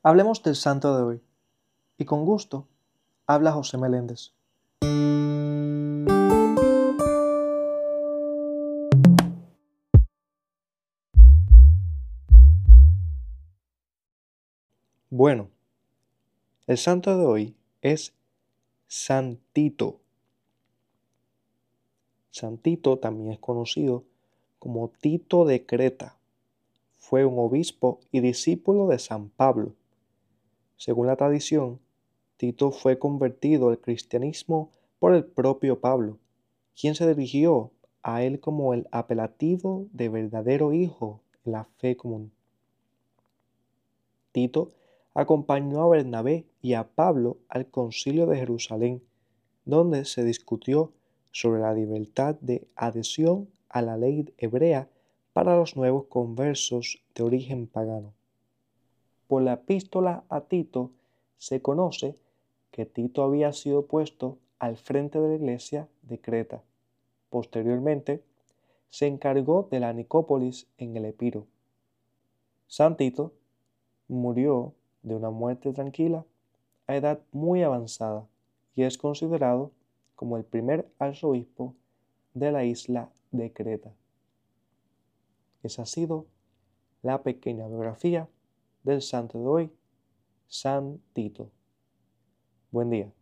Hablemos del santo de hoy. Y con gusto, habla José Meléndez. Bueno, el santo de hoy es Santito. Santito también es conocido como Tito de Creta. Fue un obispo y discípulo de San Pablo. Según la tradición, Tito fue convertido al cristianismo por el propio Pablo, quien se dirigió a él como el apelativo de verdadero hijo en la fe común. Tito acompañó a Bernabé y a Pablo al concilio de Jerusalén, donde se discutió sobre la libertad de adhesión a la ley hebrea para los nuevos conversos de origen pagano. Por la epístola a Tito se conoce que Tito había sido puesto al frente de la iglesia de Creta. Posteriormente, se encargó de la Nicópolis en el Epiro. San Tito murió de una muerte tranquila a edad muy avanzada y es considerado como el primer arzobispo de la isla de Creta. Esa ha sido la pequeña biografía del santo de hoy, San Tito. Buen día.